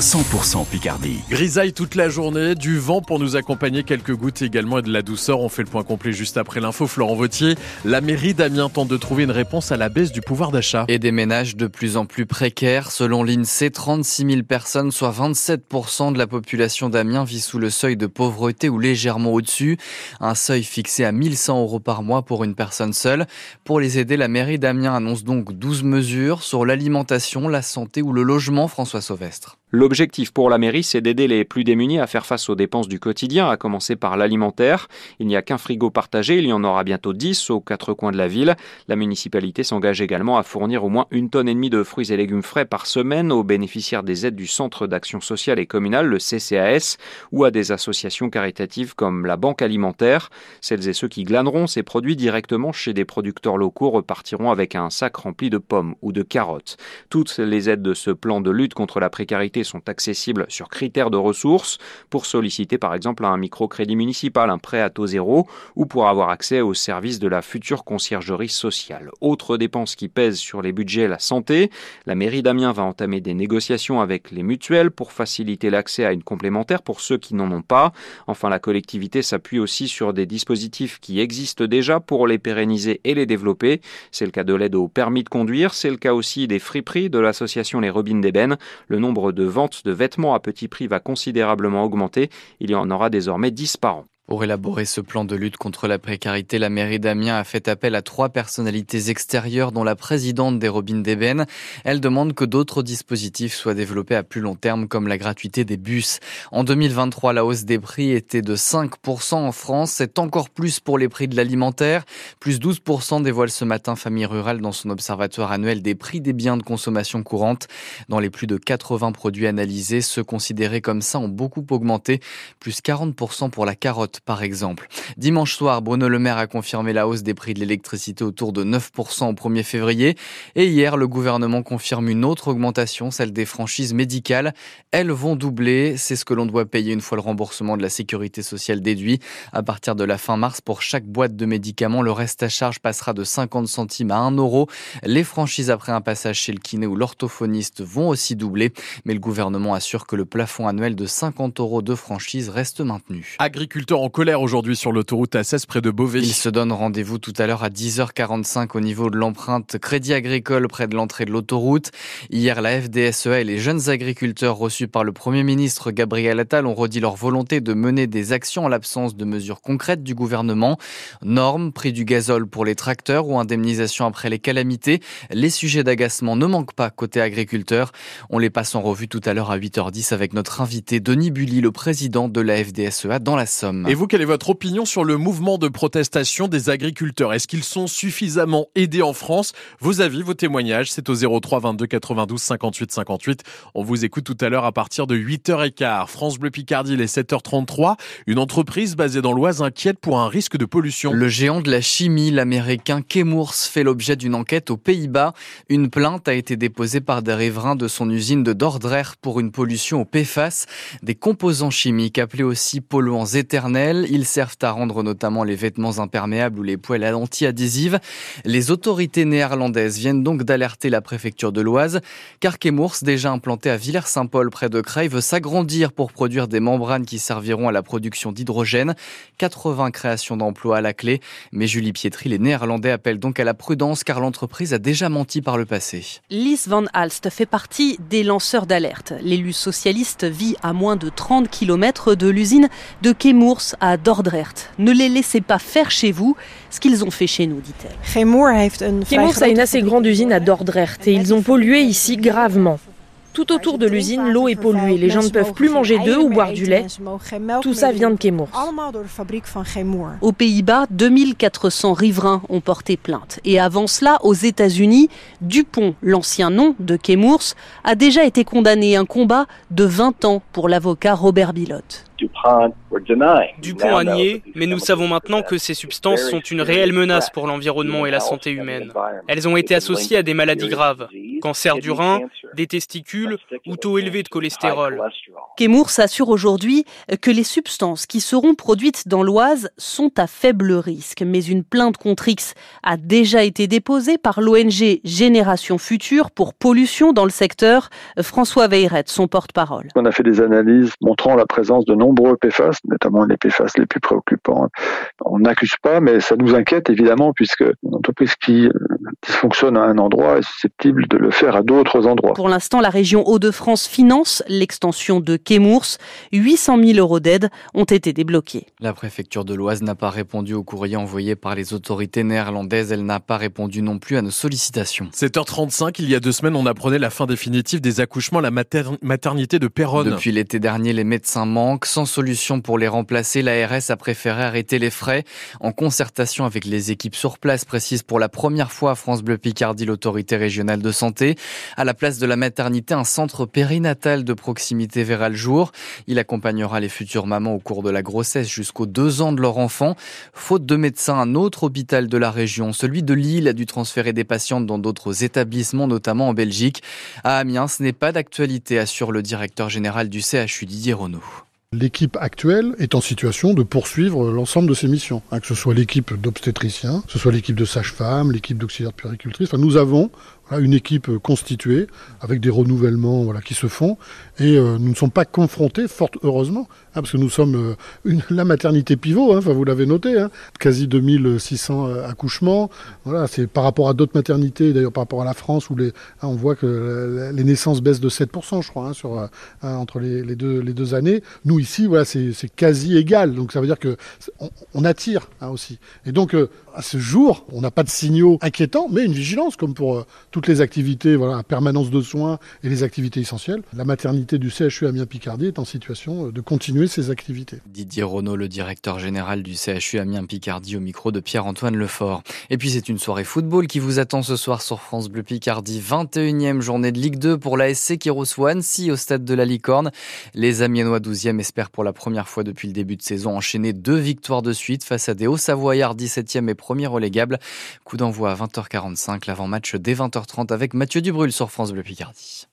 100% Picardie. Grisaille toute la journée, du vent pour nous accompagner, quelques gouttes également et de la douceur. On fait le point complet juste après l'info. Florent Vautier, la mairie d'Amiens tente de trouver une réponse à la baisse du pouvoir d'achat. Et des ménages de plus en plus précaires. Selon l'INSEE, 36 000 personnes, soit 27% de la population d'Amiens, vit sous le seuil de pauvreté ou légèrement au-dessus. Un seuil fixé à 1100 euros par mois pour une personne seule. Pour les aider, la mairie d'Amiens annonce donc 12 mesures sur l'alimentation, la santé ou le logement, François Sauvestre. L'objectif pour la mairie, c'est d'aider les plus démunis à faire face aux dépenses du quotidien, à commencer par l'alimentaire. Il n'y a qu'un frigo partagé, il y en aura bientôt 10 aux quatre coins de la ville. La municipalité s'engage également à fournir au moins une tonne et demie de fruits et légumes frais par semaine aux bénéficiaires des aides du Centre d'action sociale et communale, le CCAS, ou à des associations caritatives comme la Banque alimentaire. Celles et ceux qui glaneront ces produits directement chez des producteurs locaux repartiront avec un sac rempli de pommes ou de carottes. Toutes les aides de ce plan de lutte contre la précarité sont accessibles sur critères de ressources pour solliciter par exemple un microcrédit municipal, un prêt à taux zéro ou pour avoir accès aux services de la future conciergerie sociale. Autre dépense qui pèse sur les budgets, la santé. La mairie d'Amiens va entamer des négociations avec les mutuelles pour faciliter l'accès à une complémentaire pour ceux qui n'en ont pas. Enfin, la collectivité s'appuie aussi sur des dispositifs qui existent déjà pour les pérenniser et les développer. C'est le cas de l'aide au permis de conduire, c'est le cas aussi des friperies de l'association Les Robines d'Ébène. Le nombre de vente de vêtements à petit prix va considérablement augmenter. Il y en aura désormais 10 par an. Pour élaborer ce plan de lutte contre la précarité, la mairie d'Amiens a fait appel à trois personnalités extérieures, dont la présidente des Robines d'Ébène. Elle demande que d'autres dispositifs soient développés à plus long terme, comme la gratuité des bus. En 2023, la hausse des prix était de 5% en France. C'est encore plus pour les prix de l'alimentaire. Plus 12% dévoile ce matin Famille Rurale dans son observatoire annuel des prix des biens de consommation courante. Dans les plus de 80 produits analysés, ceux considérés comme ça ont beaucoup augmenté. Plus 40% pour la carotte par exemple. Dimanche soir, Bruno Le Maire a confirmé la hausse des prix de l'électricité autour de 9% au 1er février. Et hier, le gouvernement confirme une autre augmentation, celle des franchises médicales. Elles vont doubler. C'est ce que l'on doit payer une fois le remboursement de la sécurité sociale déduit. À partir de la fin mars, pour chaque boîte de médicaments, le reste à charge passera de 50 centimes à 1 euro. Les franchises après un passage chez le kiné ou l'orthophoniste vont aussi doubler. Mais le gouvernement assure que le plafond annuel de 50 euros de franchise reste maintenu. Agriculteurs colère aujourd'hui sur l'autoroute A16 près de Beauvais. Il se donne rendez-vous tout à l'heure à 10h45 au niveau de l'empreinte Crédit Agricole près de l'entrée de l'autoroute. Hier, la FDSEA et les jeunes agriculteurs reçus par le Premier ministre Gabriel Attal ont redit leur volonté de mener des actions en l'absence de mesures concrètes du gouvernement. Normes, prix du gazole pour les tracteurs ou indemnisation après les calamités. Les sujets d'agacement ne manquent pas côté agriculteurs. On les passe en revue tout à l'heure à 8h10 avec notre invité Denis Bully, le président de la FDSEA dans la Somme vous, quelle est votre opinion sur le mouvement de protestation des agriculteurs? Est-ce qu'ils sont suffisamment aidés en France? Vos avis, vos témoignages, c'est au 03 22 92 58 58. On vous écoute tout à l'heure à partir de 8h15. France Bleu Picardie, les 7h33. Une entreprise basée dans l'Oise inquiète pour un risque de pollution. Le géant de la chimie, l'américain Chemours, fait l'objet d'une enquête aux Pays-Bas. Une plainte a été déposée par des riverains de son usine de Dordrecht pour une pollution au PFAS, des composants chimiques appelés aussi polluants éternels ils servent à rendre notamment les vêtements imperméables ou les poêles anti-adhésives. Les autorités néerlandaises viennent donc d'alerter la préfecture de l'Oise, car Chemours, déjà implanté à Villers-Saint-Paul près de Creil, veut s'agrandir pour produire des membranes qui serviront à la production d'hydrogène. 80 créations d'emplois à la clé. Mais Julie Pietri, les Néerlandais appellent donc à la prudence car l'entreprise a déjà menti par le passé. Lise Van Alst fait partie des lanceurs d'alerte. L'élu socialiste vit à moins de 30 km de l'usine de À Dordrecht. Ne les laissez pas faire chez vous ce qu'ils ont fait chez nous, dit-elle. Chemours a une assez grande usine à Dordrecht et ils ont pollué ici gravement. Tout autour de l'usine, l'eau est polluée. Les gens ne peuvent plus manger d'œufs ou boire du lait. Tout ça vient de Chemours. Aux Pays-Bas, 2400 riverains ont porté plainte. Et avant cela, aux États-Unis, Dupont, l'ancien nom de Chemours, a déjà été condamné. Un combat de 20 ans pour l'avocat Robert Bilotte. Dupont a nié, mais nous savons maintenant que ces substances sont une réelle menace pour l'environnement et la santé humaine. Elles ont été associées à des maladies graves, cancer du rein, des testicules ou taux élevés de cholestérol. Kemours assure aujourd'hui que les substances qui seront produites dans l'Oise sont à faible risque, mais une plainte contre X a déjà été déposée par l'ONG Génération Future pour pollution dans le secteur. François Veyrette, son porte-parole. On a fait des analyses montrant la présence de nombreux PFAS, notamment les PFAS les plus préoccupants. On n'accuse pas, mais ça nous inquiète évidemment, puisque une entreprise qui euh, dysfonctionne à un endroit est susceptible de le faire à d'autres endroits. Pour l'instant, la région Hauts-de-France finance l'extension de Kemours. 800 000 euros d'aide ont été débloqués. La préfecture de l'Oise n'a pas répondu au courrier envoyé par les autorités néerlandaises. Elle n'a pas répondu non plus à nos sollicitations. 7h35, il y a deux semaines, on apprenait la fin définitive des accouchements à la maternité de Péronne. Depuis l'été dernier, les médecins manquent. Sans solution pour les remplacer, l'ARS a préféré arrêter les frais en concertation avec les équipes sur place, précise pour la première fois à France Bleu Picardie l'autorité régionale de santé. À la place de la maternité, un centre périnatal de proximité verra le jour. Il accompagnera les futures mamans au cours de la grossesse jusqu'aux deux ans de leur enfant. Faute de médecins, un autre hôpital de la région, celui de Lille, a dû transférer des patientes dans d'autres établissements, notamment en Belgique. À Amiens, ce n'est pas d'actualité, assure le directeur général du CHU Didier Renaud. L'équipe actuelle est en situation de poursuivre l'ensemble de ses missions, hein, que ce soit l'équipe d'obstétriciens, que ce soit l'équipe de sages-femmes, l'équipe d'auxiliaires de nous avons une équipe constituée avec des renouvellements qui se font et euh, nous ne sommes pas confrontés, fort heureusement, hein, parce que nous sommes euh, la maternité pivot, hein, vous l'avez noté, hein, quasi 2600 euh, accouchements. C'est par rapport à d'autres maternités, d'ailleurs par rapport à la France, où hein, on voit que les naissances baissent de 7%, je crois, sur, entre les, deux, années. Nous, ici, c'est quasi égal. Donc ça veut dire que on, attire aussi. Et donc, à ce jour, on n'a pas de signaux inquiétants, mais une vigilance, comme pour toutes les activités, voilà, permanence de soins et les activités essentielles. La maternité du CHU Amiens-Picardie est en situation euh, de continuer ses activités. Didier Renaud, le directeur général du CHU Amiens-Picardie, au micro de Pierre-Antoine Lefort. Et puis c'est une soirée football qui vous attend ce soir sur France Bleu Picardie. 21e journée de Ligue 2 pour l'ASC qui reçoit Annecy au stade de la Licorne. Les Amiennois 12e espèrent pour la première fois depuis le début de saison enchaîner deux victoires de suite face à des Hauts-Savoyards 17e et premier relégable. Coup d'envoi à 20h45, l'avant-match dès 20h30 avec Mathieu Dubrul sur France Bleu Picardie.